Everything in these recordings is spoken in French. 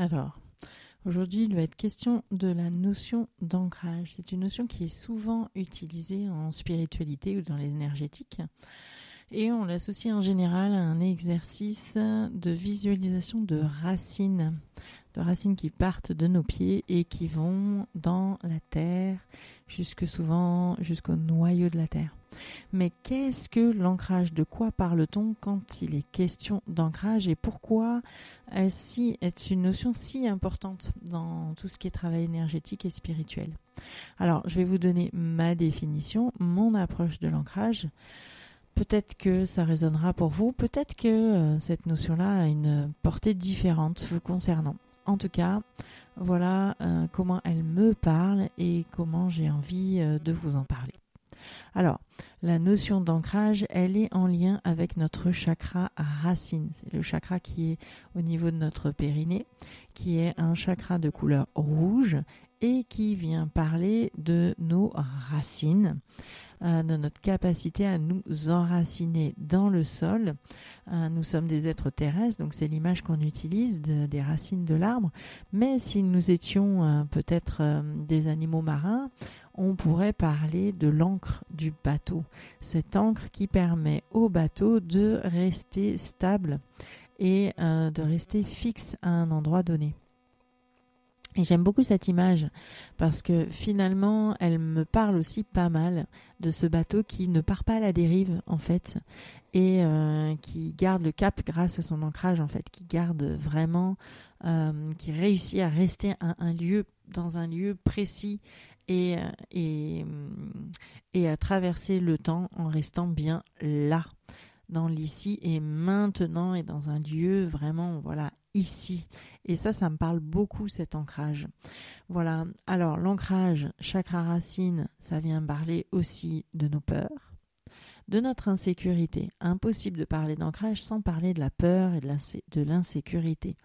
Alors, aujourd'hui, il va être question de la notion d'ancrage. C'est une notion qui est souvent utilisée en spiritualité ou dans les énergétiques. Et on l'associe en général à un exercice de visualisation de racines, de racines qui partent de nos pieds et qui vont dans la terre, jusque souvent jusqu'au noyau de la terre. Mais qu'est-ce que l'ancrage? De quoi parle-t-on quand il est question d'ancrage? Et pourquoi est-ce une notion si importante dans tout ce qui est travail énergétique et spirituel? Alors, je vais vous donner ma définition, mon approche de l'ancrage. Peut-être que ça résonnera pour vous, peut-être que euh, cette notion-là a une portée différente vous concernant. En tout cas, voilà euh, comment elle me parle et comment j'ai envie euh, de vous en parler. Alors, la notion d'ancrage, elle est en lien avec notre chakra racine. C'est le chakra qui est au niveau de notre périnée, qui est un chakra de couleur rouge et qui vient parler de nos racines, euh, de notre capacité à nous enraciner dans le sol. Euh, nous sommes des êtres terrestres, donc c'est l'image qu'on utilise des racines de l'arbre. Mais si nous étions euh, peut-être des animaux marins, on pourrait parler de l'encre du bateau. Cette encre qui permet au bateau de rester stable et de rester fixe à un endroit donné. J'aime beaucoup cette image parce que finalement, elle me parle aussi pas mal de ce bateau qui ne part pas à la dérive en fait et euh, qui garde le cap grâce à son ancrage en fait, qui garde vraiment, euh, qui réussit à rester à un lieu dans un lieu précis et, et, et à traverser le temps en restant bien là, dans l'ici et maintenant et dans un lieu vraiment, voilà, ici. Et ça, ça me parle beaucoup cet ancrage. Voilà. Alors, l'ancrage, chakra racine, ça vient parler aussi de nos peurs, de notre insécurité. Impossible de parler d'ancrage sans parler de la peur et de l'insécurité.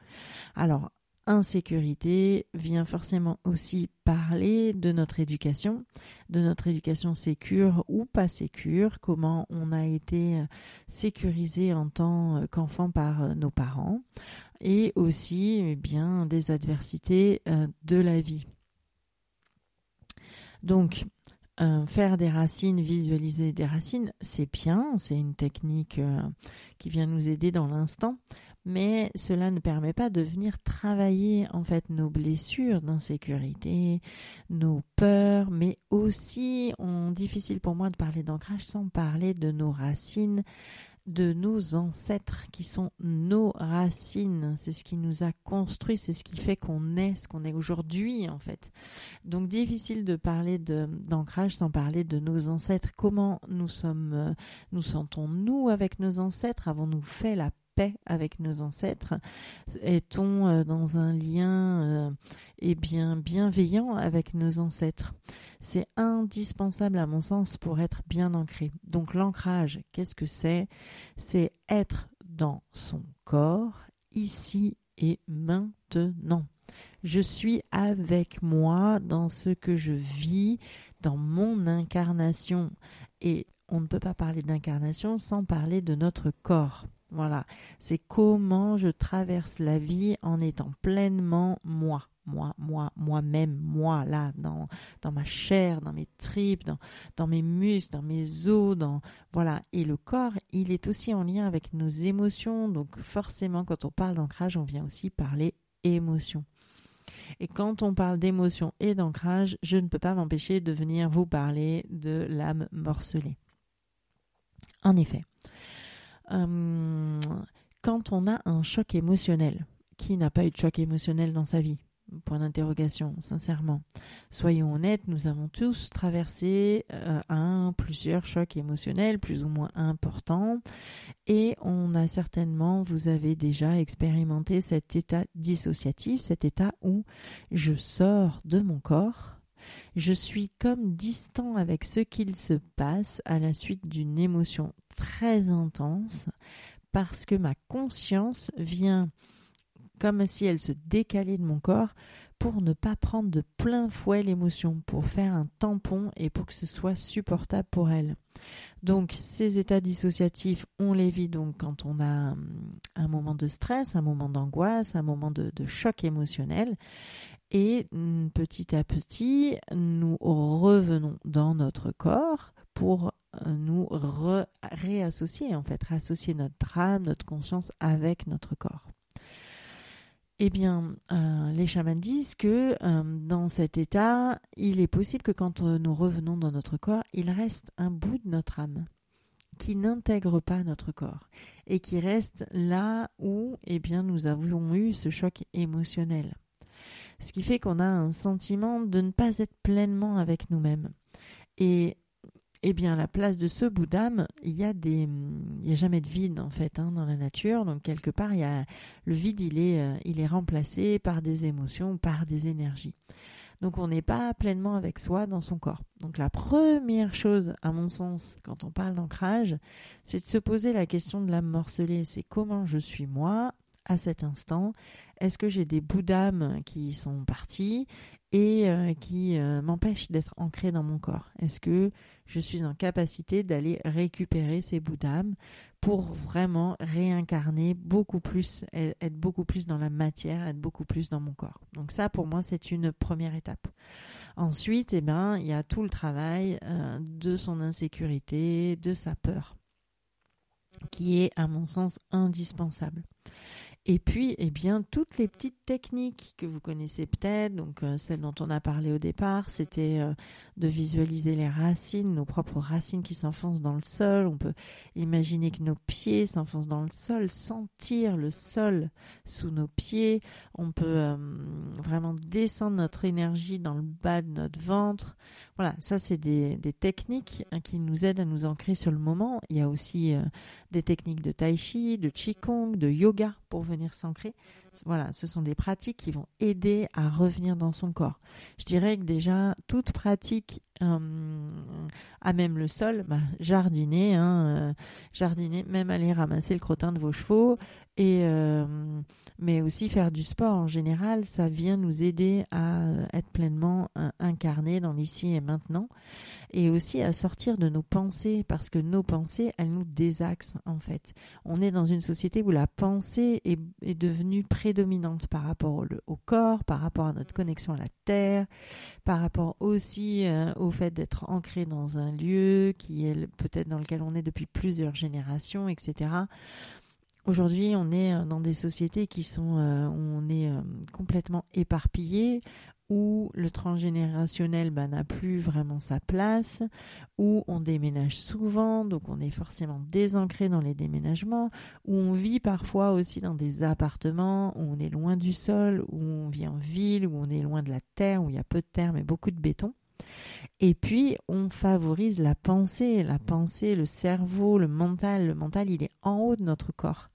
Alors, insécurité vient forcément aussi parler de notre éducation, de notre éducation sécure ou pas sécure, comment on a été sécurisé en tant qu'enfant par nos parents, et aussi eh bien des adversités de la vie. Donc, faire des racines, visualiser des racines, c'est bien, c'est une technique qui vient nous aider dans l'instant, mais cela ne permet pas de venir travailler en fait nos blessures d'insécurité, nos peurs, mais aussi, difficile pour moi de parler d'ancrage sans parler de nos racines, de nos ancêtres qui sont nos racines. C'est ce qui nous a construit, c'est ce qui fait qu'on est ce qu'on est aujourd'hui en fait. Donc difficile de parler d'ancrage sans parler de nos ancêtres. Comment nous sommes, euh, nous sentons-nous avec nos ancêtres? Avons-nous fait la avec nos ancêtres Est-on euh, dans un lien euh, eh bien bienveillant avec nos ancêtres? C'est indispensable à mon sens pour être bien ancré. Donc l'ancrage, qu'est-ce que c'est? C'est être dans son corps ici et maintenant. Je suis avec moi dans ce que je vis, dans mon incarnation. Et on ne peut pas parler d'incarnation sans parler de notre corps. Voilà, c'est comment je traverse la vie en étant pleinement moi, moi, moi, moi-même, moi, là, dans, dans ma chair, dans mes tripes, dans, dans mes muscles, dans mes os, dans, voilà. Et le corps, il est aussi en lien avec nos émotions. Donc, forcément, quand on parle d'ancrage, on vient aussi parler émotion. Et quand on parle d'émotion et d'ancrage, je ne peux pas m'empêcher de venir vous parler de l'âme morcelée. En effet, quand on a un choc émotionnel, qui n'a pas eu de choc émotionnel dans sa vie? Point d'interrogation, sincèrement. Soyons honnêtes, nous avons tous traversé euh, un, plusieurs chocs émotionnels plus ou moins importants et on a certainement, vous avez déjà expérimenté cet état dissociatif, cet état où je sors de mon corps, je suis comme distant avec ce qu'il se passe à la suite d'une émotion très intense parce que ma conscience vient comme si elle se décalait de mon corps pour ne pas prendre de plein fouet l'émotion, pour faire un tampon et pour que ce soit supportable pour elle. Donc ces états dissociatifs, on les vit donc quand on a hum, un moment de stress, un moment d'angoisse, un moment de, choc émotionnel. Et petit à petit, nous revenons dans notre corps pour euh, nous réassocier, en fait, réassocier notre âme, notre conscience avec notre corps. Eh bien, euh, les chamans disent que euh, dans cet état, il est possible que quand nous revenons dans notre corps, il reste un bout de notre âme qui n'intègre pas notre corps et qui reste là où eh bien, nous avons eu ce choc émotionnel. Ce qui fait qu'on a un sentiment de ne pas être pleinement avec nous-mêmes. Et eh bien, la place de ce bout d'âme, il y a des, il y a jamais de vide en fait hein, dans la nature. Donc quelque part, il y a le vide, il est, euh, il est remplacé par des émotions, par des énergies. Donc on n'est pas pleinement avec soi dans son corps. Donc la première chose, à mon sens, quand on parle d'ancrage, c'est de se poser la question de l'âme morcelée. C'est comment je suis moi à cet instant Est-ce que j'ai des bouts d'âme qui sont partis et euh, qui euh, m'empêchent d'être ancré dans mon corps? Est-ce que je suis en capacité d'aller récupérer ces bouts d'âme pour vraiment réincarner beaucoup plus, être beaucoup plus dans la matière, être beaucoup plus dans mon corps? Donc ça, pour moi, c'est une première étape. Ensuite, eh ben, il y a tout le travail euh, de son insécurité, de sa peur, qui est, à mon sens, indispensable. Et puis, eh bien, toutes les petites techniques que vous connaissez peut-être, donc euh, celles dont on a parlé au départ, c'était euh, de visualiser les racines, nos propres racines qui s'enfoncent dans le sol. On peut imaginer que nos pieds s'enfoncent dans le sol, sentir le sol sous nos pieds. On peut euh, vraiment descendre notre énergie dans le bas de notre ventre. Voilà, ça c'est des, des, techniques hein, qui nous aident à nous ancrer sur le moment. Il y a aussi des techniques de tai chi, de qigong, de yoga pour venir s'ancrer. Voilà, ce sont des pratiques qui vont aider à revenir dans son corps. Je dirais que déjà, toute pratique euh, à même le sol, bah, jardiner, hein, euh, jardiner, même aller ramasser le crottin de vos chevaux, et euh, mais aussi faire du sport en général, ça vient nous aider à être pleinement incarné dans l'ici et maintenant, et aussi à sortir de nos pensées, parce que nos pensées, elles nous désaxent en fait. On est dans une société où la pensée est, est devenue prédominante par rapport au, corps, par rapport à notre connexion à la terre, par rapport aussi au fait d'être ancré dans un lieu qui est peut-être dans lequel on est depuis plusieurs générations, etc. Aujourd'hui, on est euh, dans des sociétés qui sont euh, on est euh, complètement éparpillé, où le transgénérationnel bah, n'a plus vraiment sa place, où on déménage souvent, donc on est forcément désancré dans les déménagements, où on vit parfois aussi dans des appartements, où on est loin du sol, où on vit en ville, où on est loin de la terre, où il y a peu de terre mais beaucoup de béton. Et puis, on favorise la pensée, la pensée, le cerveau, le mental. Le mental, il est en haut de notre corps.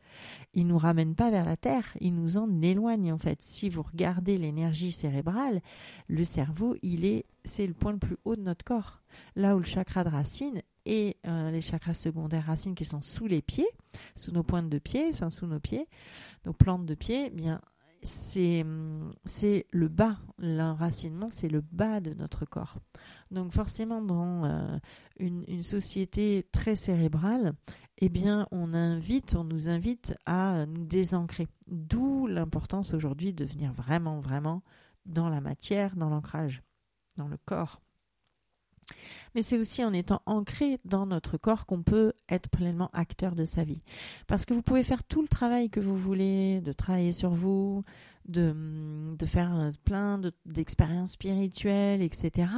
Il nous ramène pas vers la terre, il nous en éloigne en fait. Si vous regardez l'énergie cérébrale, le cerveau, il est, c'est le point le plus haut de notre corps. Là où le chakra de racine et euh, les chakras secondaires racines qui sont sous les pieds, sous nos pointes de pied, enfin sous nos pieds, nos plantes de pied, eh bien c'est c'est le bas, l'enracinement, c'est le bas de notre corps. Donc forcément, dans euh, une, une, société très cérébrale, eh bien, on invite, on nous invite à nous désancrer. D'où l'importance aujourd'hui de venir vraiment, vraiment dans la matière, dans l'ancrage, dans le corps mais c'est aussi en étant ancré dans notre corps qu'on peut être pleinement acteur de sa vie. Parce que vous pouvez faire tout le travail que vous voulez, de travailler sur vous, de, de faire plein d'expériences spirituelles, etc.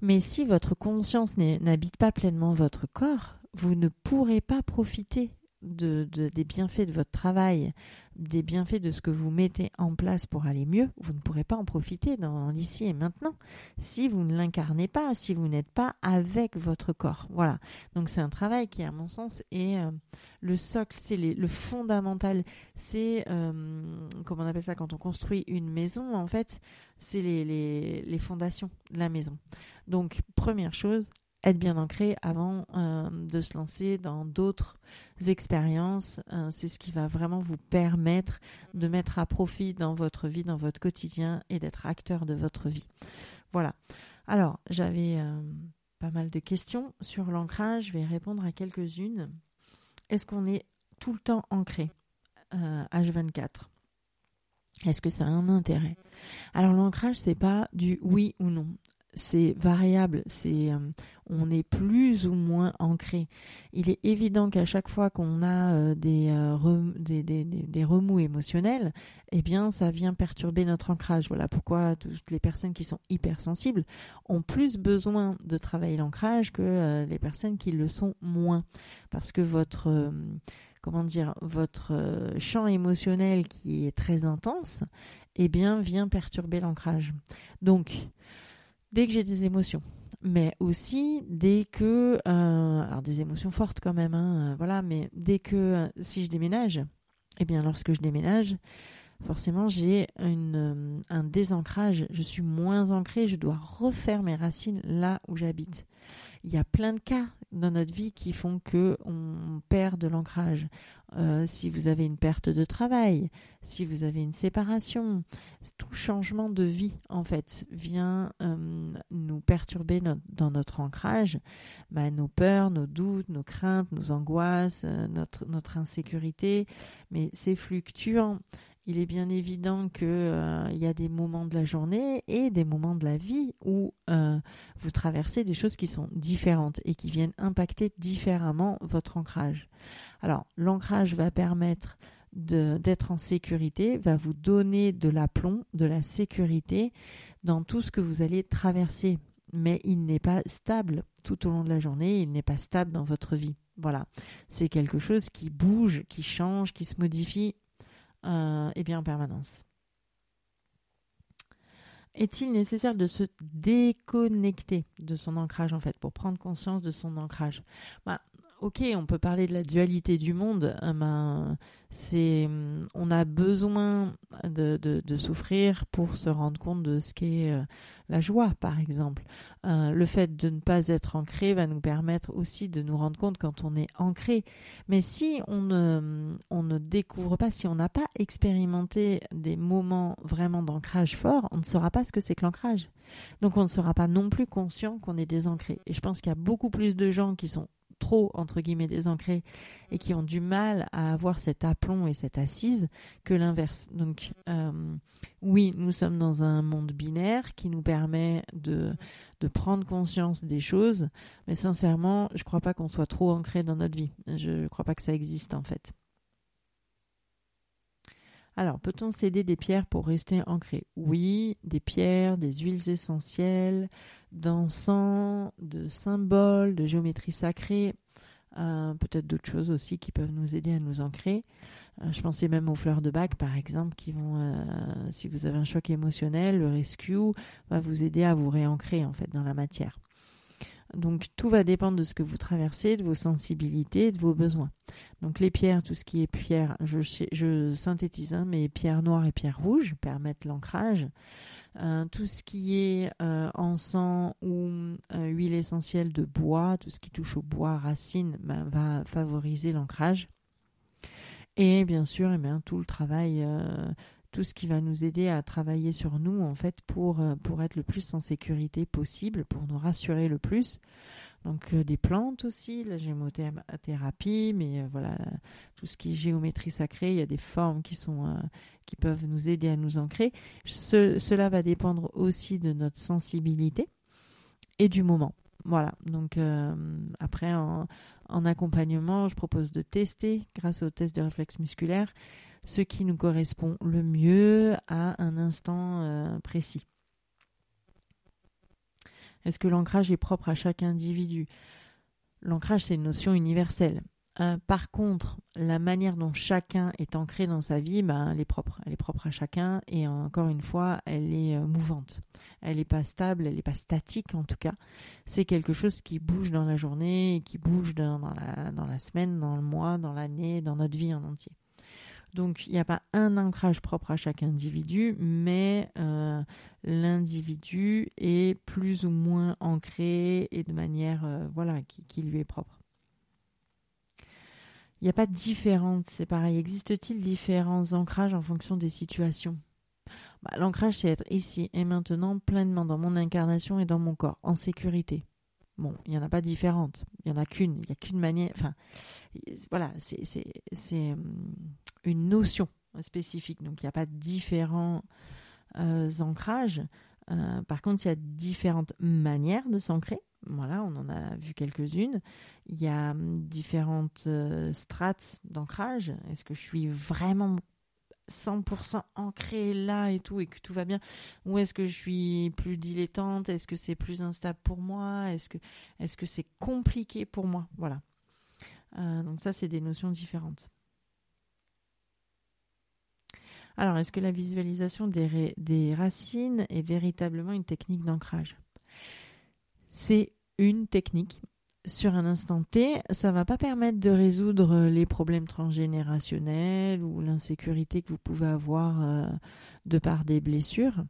Mais si votre conscience n'habite pas pleinement votre corps, vous ne pourrez pas profiter de, des bienfaits de votre travail, des bienfaits de ce que vous mettez en place pour aller mieux, vous ne pourrez pas en profiter dans l'ici et maintenant si vous ne l'incarnez pas, si vous n'êtes pas avec votre corps. Voilà. Donc c'est un travail qui, à mon sens, est euh, le socle, c'est le fondamental. C'est, euh, comment on appelle ça, quand on construit une maison, en fait, c'est les, fondations de la maison. Donc, première chose, être bien ancré avant euh, de se lancer dans d'autres expériences. Euh, c'est ce qui va vraiment vous permettre de mettre à profit dans votre vie, dans votre quotidien et d'être acteur de votre vie. Voilà. Alors, j'avais euh, pas mal de questions sur l'ancrage. Je vais répondre à quelques-unes. Est-ce qu'on est tout le temps ancré H24 est-ce que ça a un intérêt? Alors l'ancrage, c'est pas du oui ou non c'est variable, c'est euh, on est plus ou moins ancré. Il est évident qu'à chaque fois qu'on a euh, euh, des, des, remous émotionnels, eh bien ça vient perturber notre ancrage. Voilà pourquoi toutes les personnes qui sont hypersensibles ont plus besoin de travailler l'ancrage que les personnes qui le sont moins. Parce que votre comment dire, votre champ émotionnel qui est très intense, eh bien, vient perturber l'ancrage. Donc, dès que j'ai des émotions, mais aussi dès que, euh, alors des émotions fortes quand même, hein, euh, voilà, mais dès que euh, si je déménage, eh bien lorsque je déménage, forcément j'ai un désancrage, je suis moins ancré, je dois refaire mes racines là où j'habite. Il y a plein de cas dans notre vie qui font que on perd de l'ancrage. Euh, si vous avez une perte de travail, si vous avez une séparation, tout changement de vie en fait vient euh, nous perturber dans notre ancrage, bah, nos peurs, nos doutes, nos craintes, nos angoisses, euh, notre, notre insécurité, mais c'est fluctuant il est bien évident qu'il euh, y a des moments de la journée et des moments de la vie où euh, vous traversez des choses qui sont différentes et qui viennent impacter différemment votre ancrage. Alors, l'ancrage va permettre d'être en sécurité, va vous donner de l'aplomb, de la sécurité dans tout ce que vous allez traverser. Mais il n'est pas stable tout au long de la journée, il n'est pas stable dans votre vie. Voilà, c'est quelque chose qui bouge, qui change, qui se modifie et bien en permanence. Est-il nécessaire de se déconnecter de son ancrage en fait pour prendre conscience de son ancrage? Bah, Ok, on peut parler de la dualité du monde, euh, ben, on a besoin de, souffrir pour se rendre compte de ce qu'est euh, la joie, par exemple. Euh, le fait de ne pas être ancré va nous permettre aussi de nous rendre compte quand on est ancré. Mais si on ne découvre pas, si on n'a pas expérimenté des moments vraiment d'ancrage fort, on ne saura pas ce que c'est que l'ancrage. Donc on ne sera pas non plus conscient qu'on est désancré. Et je pense qu'il y a beaucoup plus de gens qui sont entre guillemets, désancrés et qui ont du mal à avoir cet aplomb et cette assise que l'inverse. Donc, euh, oui, nous sommes dans un monde binaire qui nous permet de, de prendre conscience des choses, mais sincèrement, je ne crois pas qu'on soit trop ancré dans notre vie. Je ne crois pas que ça existe en fait. Alors, peut-on céder des pierres pour rester ancré Oui, des pierres, des huiles essentielles, d'encens, de symboles, de géométrie sacrée, euh, peut-être d'autres choses aussi qui peuvent nous aider à nous ancrer. Euh, je pensais même aux fleurs de bac, par exemple, qui vont, euh, si vous avez un choc émotionnel, le rescue va vous aider à vous réancrer en fait dans la matière. Donc tout va dépendre de ce que vous traversez, de vos sensibilités, de vos besoins. Donc les pierres, tout ce qui est pierre, je, synthétise, hein, mais pierres noires et pierres rouges permettent l'ancrage. Euh, tout ce qui est euh, encens ou euh, huile essentielle de bois, tout ce qui touche au bois, racine, ben, va favoriser l'ancrage. Et bien sûr, eh tout le travail, tout ce qui va nous aider à travailler sur nous, en fait, pour, pour être le plus en sécurité possible, pour nous rassurer le plus. Donc des plantes aussi, la gémothérapie, mais voilà, tout ce qui est géométrie sacrée, il y a des formes qui sont qui peuvent nous aider à nous ancrer. cela va dépendre aussi de notre sensibilité et du moment. Voilà, donc euh, après en, accompagnement, je propose de tester grâce au test de réflexe musculaire ce qui nous correspond le mieux à un instant euh, précis. Est-ce que l'ancrage est propre à chaque individu? L'ancrage, c'est une notion universelle. Euh, par contre, la manière dont chacun est ancré dans sa vie, ben, elle est propre. Elle est propre à chacun et encore une fois, elle est euh, mouvante. Elle n'est pas stable, elle n'est pas statique en tout cas. C'est quelque chose qui bouge dans la journée, qui bouge dans, la, dans la semaine, dans le mois, dans l'année, dans notre vie en entier. Donc il n'y a pas un ancrage propre à chaque individu, mais euh, l'individu est plus ou moins ancré et de manière euh, voilà qui, lui est propre. Il n'y a pas de différence, c'est pareil. Existe-t-il différents ancrages en fonction des situations? Bah, L'ancrage, c'est être ici et maintenant pleinement dans mon incarnation et dans mon corps, en sécurité. Bon, il n'y en a pas différentes. Il n'y en a qu'une. Il n'y a qu'une manière. Enfin, voilà, c'est hum, une notion spécifique. Donc, il n'y a pas différents euh, ancrages. Euh, par contre, il y a différentes manières de s'ancrer. Voilà, on en a vu quelques-unes. Il y a hum, différentes euh, strates d'ancrage. Est-ce que je suis vraiment 100% ancré là et tout et que tout va bien ou est-ce que je suis plus dilettante? Est-ce que c'est plus instable pour moi? Est-ce que c'est compliqué pour moi? Voilà. Euh, donc ça c'est des notions différentes. Alors est-ce que la visualisation des racines est véritablement une technique d'ancrage? C'est une technique sur un instant T, ça va pas permettre de résoudre les problèmes transgénérationnels ou l'insécurité que vous pouvez avoir euh, de par des blessures.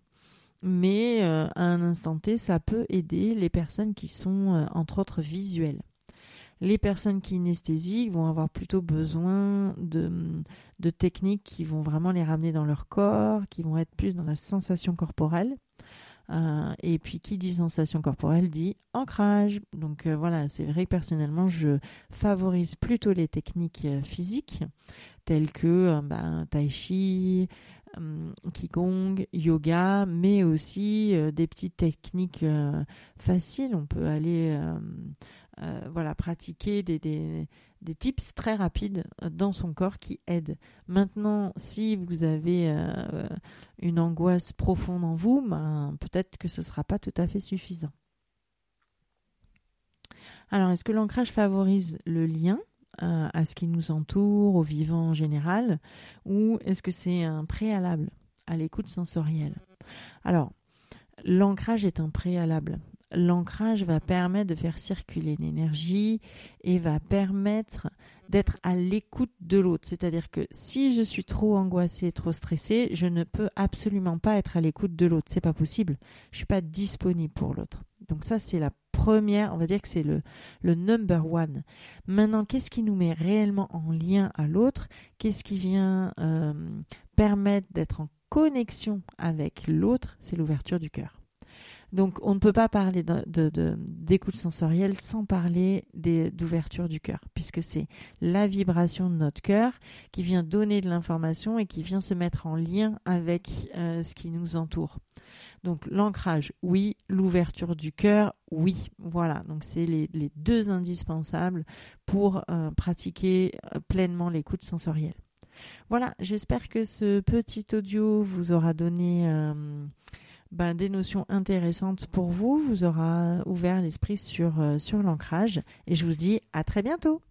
Mais euh, à un instant T, ça peut aider les personnes qui sont, euh, entre autres, visuelles. Les personnes kinesthésiques vont avoir plutôt besoin de techniques qui vont vraiment les ramener dans leur corps, qui vont être plus dans la sensation corporelle. Euh, et puis qui dit sensation corporelle dit ancrage. Donc euh, voilà, c'est vrai que personnellement, je favorise plutôt les techniques euh, physiques telles que bah, tai chi, qigong, yoga, mais aussi des petites techniques faciles. On peut aller voilà pratiquer des des tips très rapides euh, dans son corps qui aident. Maintenant, si vous avez euh, une angoisse profonde en vous, ben, peut-être que ce ne sera pas tout à fait suffisant. Alors, est-ce que l'ancrage favorise le lien euh, à ce qui nous entoure, au vivant en général, ou est-ce que c'est un préalable à l'écoute sensorielle? Alors, l'ancrage est un préalable l'ancrage va permettre de faire circuler l'énergie et va permettre d'être à l'écoute de l'autre. C'est-à-dire que si je suis trop angoissée, trop stressée, je ne peux absolument pas être à l'écoute de l'autre. C'est pas possible. Je suis pas disponible pour l'autre. Donc ça, c'est la première, on va dire que c'est le, le number one. Maintenant, qu'est-ce qui nous met réellement en lien à l'autre? Qu'est-ce qui vient euh, permettre d'être en connexion avec l'autre? C'est l'ouverture du cœur. Donc on ne peut pas parler d'écoute sensorielle sans parler d'ouverture du cœur, puisque c'est la vibration de notre cœur qui vient donner de l'information et qui vient se mettre en lien avec euh, ce qui nous entoure. Donc l'ancrage, oui, l'ouverture du cœur, oui. Voilà, donc c'est les, deux indispensables pour euh, pratiquer euh, pleinement l'écoute sensorielle. Voilà, j'espère que ce petit audio vous aura donné ben, des notions intéressantes pour vous, vous aura ouvert l'esprit sur, euh, sur l'ancrage. Et je vous dis à très bientôt.